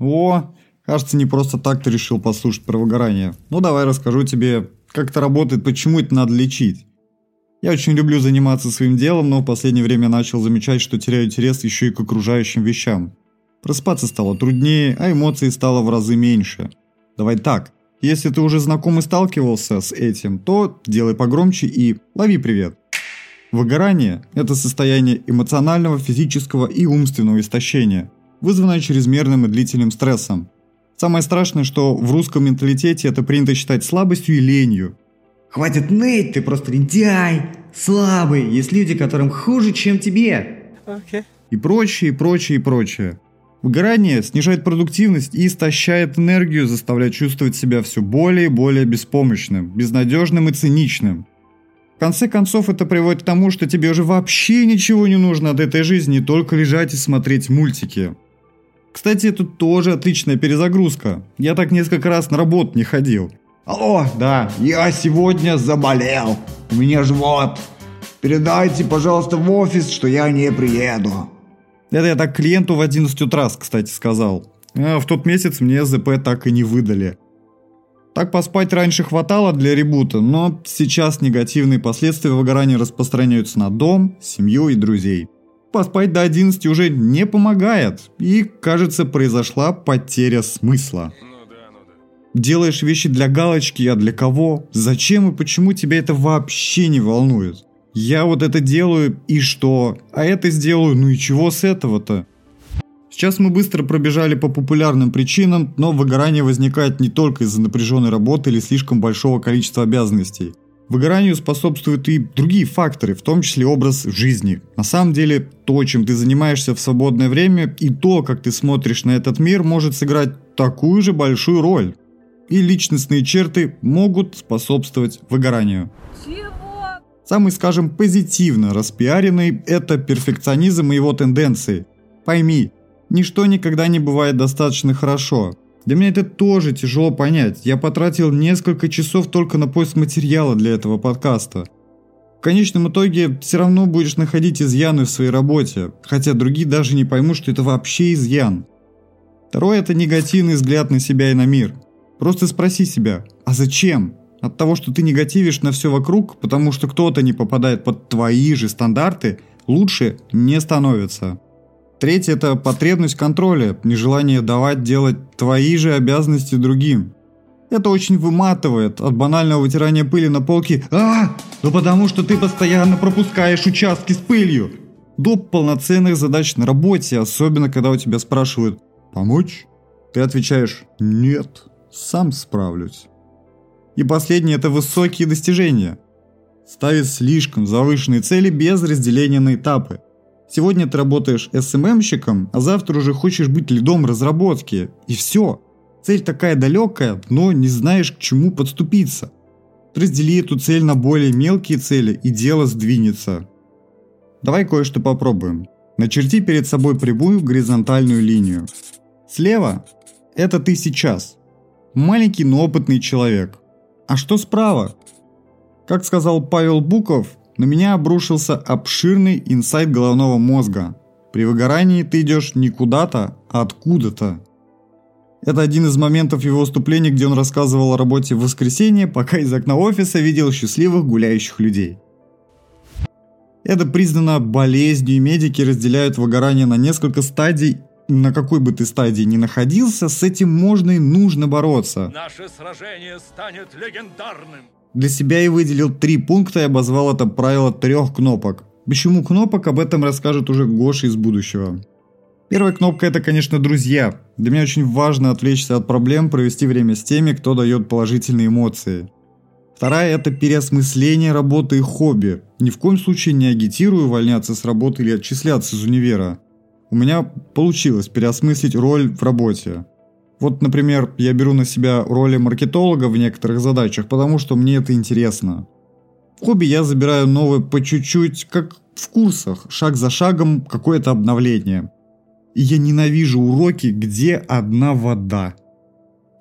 О, кажется, не просто так ты решил послушать про выгорание. Ну давай расскажу тебе, как это работает, почему это надо лечить. Я очень люблю заниматься своим делом, но в последнее время начал замечать, что теряю интерес еще и к окружающим вещам. Проспаться стало труднее, а эмоций стало в разы меньше. Давай так, если ты уже знаком и сталкивался с этим, то делай погромче и лови привет. Выгорание – это состояние эмоционального, физического и умственного истощения, вызванное чрезмерным и длительным стрессом. Самое страшное, что в русском менталитете это принято считать слабостью и ленью. Хватит ныть, ты просто лентяй, слабый, есть люди, которым хуже, чем тебе. Okay. И прочее, и прочее, и прочее. Выгорание снижает продуктивность и истощает энергию, заставляя чувствовать себя все более и более беспомощным, безнадежным и циничным. В конце концов, это приводит к тому, что тебе уже вообще ничего не нужно от этой жизни, только лежать и смотреть мультики. Кстати, это тоже отличная перезагрузка. Я так несколько раз на работу не ходил. Алло, да, я сегодня заболел. У меня живот. Передайте, пожалуйста, в офис, что я не приеду. Это я так клиенту в 11 утра, кстати, сказал. А в тот месяц мне ЗП так и не выдали. Так поспать раньше хватало для ребута, но сейчас негативные последствия выгорания распространяются на дом, семью и друзей. Поспать до 11 уже не помогает, и, кажется, произошла потеря смысла. Делаешь вещи для галочки, а для кого? Зачем и почему тебя это вообще не волнует? Я вот это делаю, и что? А это сделаю, ну и чего с этого-то? Сейчас мы быстро пробежали по популярным причинам, но выгорание возникает не только из-за напряженной работы или слишком большого количества обязанностей. Выгоранию способствуют и другие факторы, в том числе образ жизни. На самом деле, то, чем ты занимаешься в свободное время, и то, как ты смотришь на этот мир, может сыграть такую же большую роль. И личностные черты могут способствовать выгоранию. Самый, скажем, позитивно распиаренный – это перфекционизм и его тенденции. Пойми, ничто никогда не бывает достаточно хорошо. Для меня это тоже тяжело понять. Я потратил несколько часов только на поиск материала для этого подкаста. В конечном итоге все равно будешь находить изъяны в своей работе, хотя другие даже не поймут, что это вообще изъян. Второе – это негативный взгляд на себя и на мир. Просто спроси себя, а зачем? От того, что ты негативишь на все вокруг, потому что кто-то не попадает под твои же стандарты, лучше не становится. Третье – это потребность контроля, нежелание давать делать твои же обязанности другим. Это очень выматывает от банального вытирания пыли на полке «А, ну потому что ты постоянно пропускаешь участки с пылью!» до полноценных задач на работе, особенно когда у тебя спрашивают «Помочь?» Ты отвечаешь «Нет, сам справлюсь». И последнее – это высокие достижения. Ставить слишком завышенные цели без разделения на этапы. Сегодня ты работаешь СММщиком, а завтра уже хочешь быть лидом разработки. И все. Цель такая далекая, но не знаешь, к чему подступиться. Раздели эту цель на более мелкие цели, и дело сдвинется. Давай кое-что попробуем. Начерти перед собой прямую горизонтальную линию. Слева – это ты сейчас. Маленький, но опытный человек. А что справа? Как сказал Павел Буков, на меня обрушился обширный инсайт головного мозга. При выгорании ты идешь не куда-то, а откуда-то. Это один из моментов его выступления, где он рассказывал о работе в воскресенье, пока из окна офиса видел счастливых гуляющих людей. Это признано болезнью, и медики разделяют выгорание на несколько стадий на какой бы ты стадии ни находился, с этим можно и нужно бороться. Наше сражение станет легендарным. Для себя я выделил три пункта и обозвал это правило трех кнопок. Почему кнопок, об этом расскажет уже Гоша из будущего. Первая кнопка это, конечно, друзья. Для меня очень важно отвлечься от проблем, провести время с теми, кто дает положительные эмоции. Вторая – это переосмысление работы и хобби. Ни в коем случае не агитирую увольняться с работы или отчисляться из универа у меня получилось переосмыслить роль в работе. Вот, например, я беру на себя роли маркетолога в некоторых задачах, потому что мне это интересно. В хобби я забираю новое по чуть-чуть, как в курсах, шаг за шагом какое-то обновление. И я ненавижу уроки, где одна вода.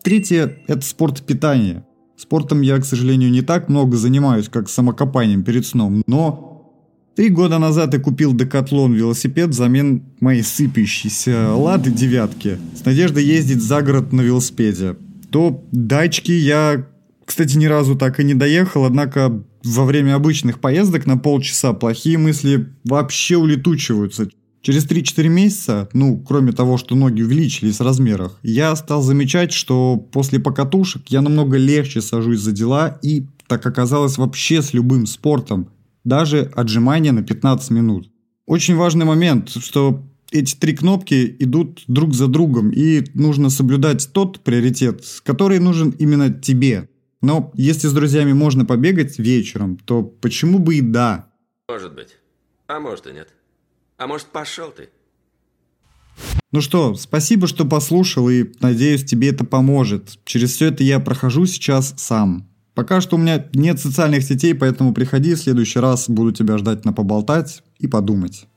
Третье – это спорт питания. Спортом я, к сожалению, не так много занимаюсь, как самокопанием перед сном, но Три года назад я купил Декатлон велосипед взамен моей сыпящейся Лады девятки с надеждой ездить за город на велосипеде. До дачки я, кстати, ни разу так и не доехал, однако во время обычных поездок на полчаса плохие мысли вообще улетучиваются. Через 3-4 месяца, ну, кроме того, что ноги увеличились в размерах, я стал замечать, что после покатушек я намного легче сажусь за дела и, так оказалось, вообще с любым спортом, даже отжимания на 15 минут. Очень важный момент, что эти три кнопки идут друг за другом, и нужно соблюдать тот приоритет, который нужен именно тебе. Но если с друзьями можно побегать вечером, то почему бы и да? Может быть. А может и нет. А может, пошел ты? Ну что, спасибо, что послушал, и надеюсь, тебе это поможет. Через все это я прохожу сейчас сам. Пока что у меня нет социальных сетей, поэтому приходи в следующий раз, буду тебя ждать на поболтать и подумать.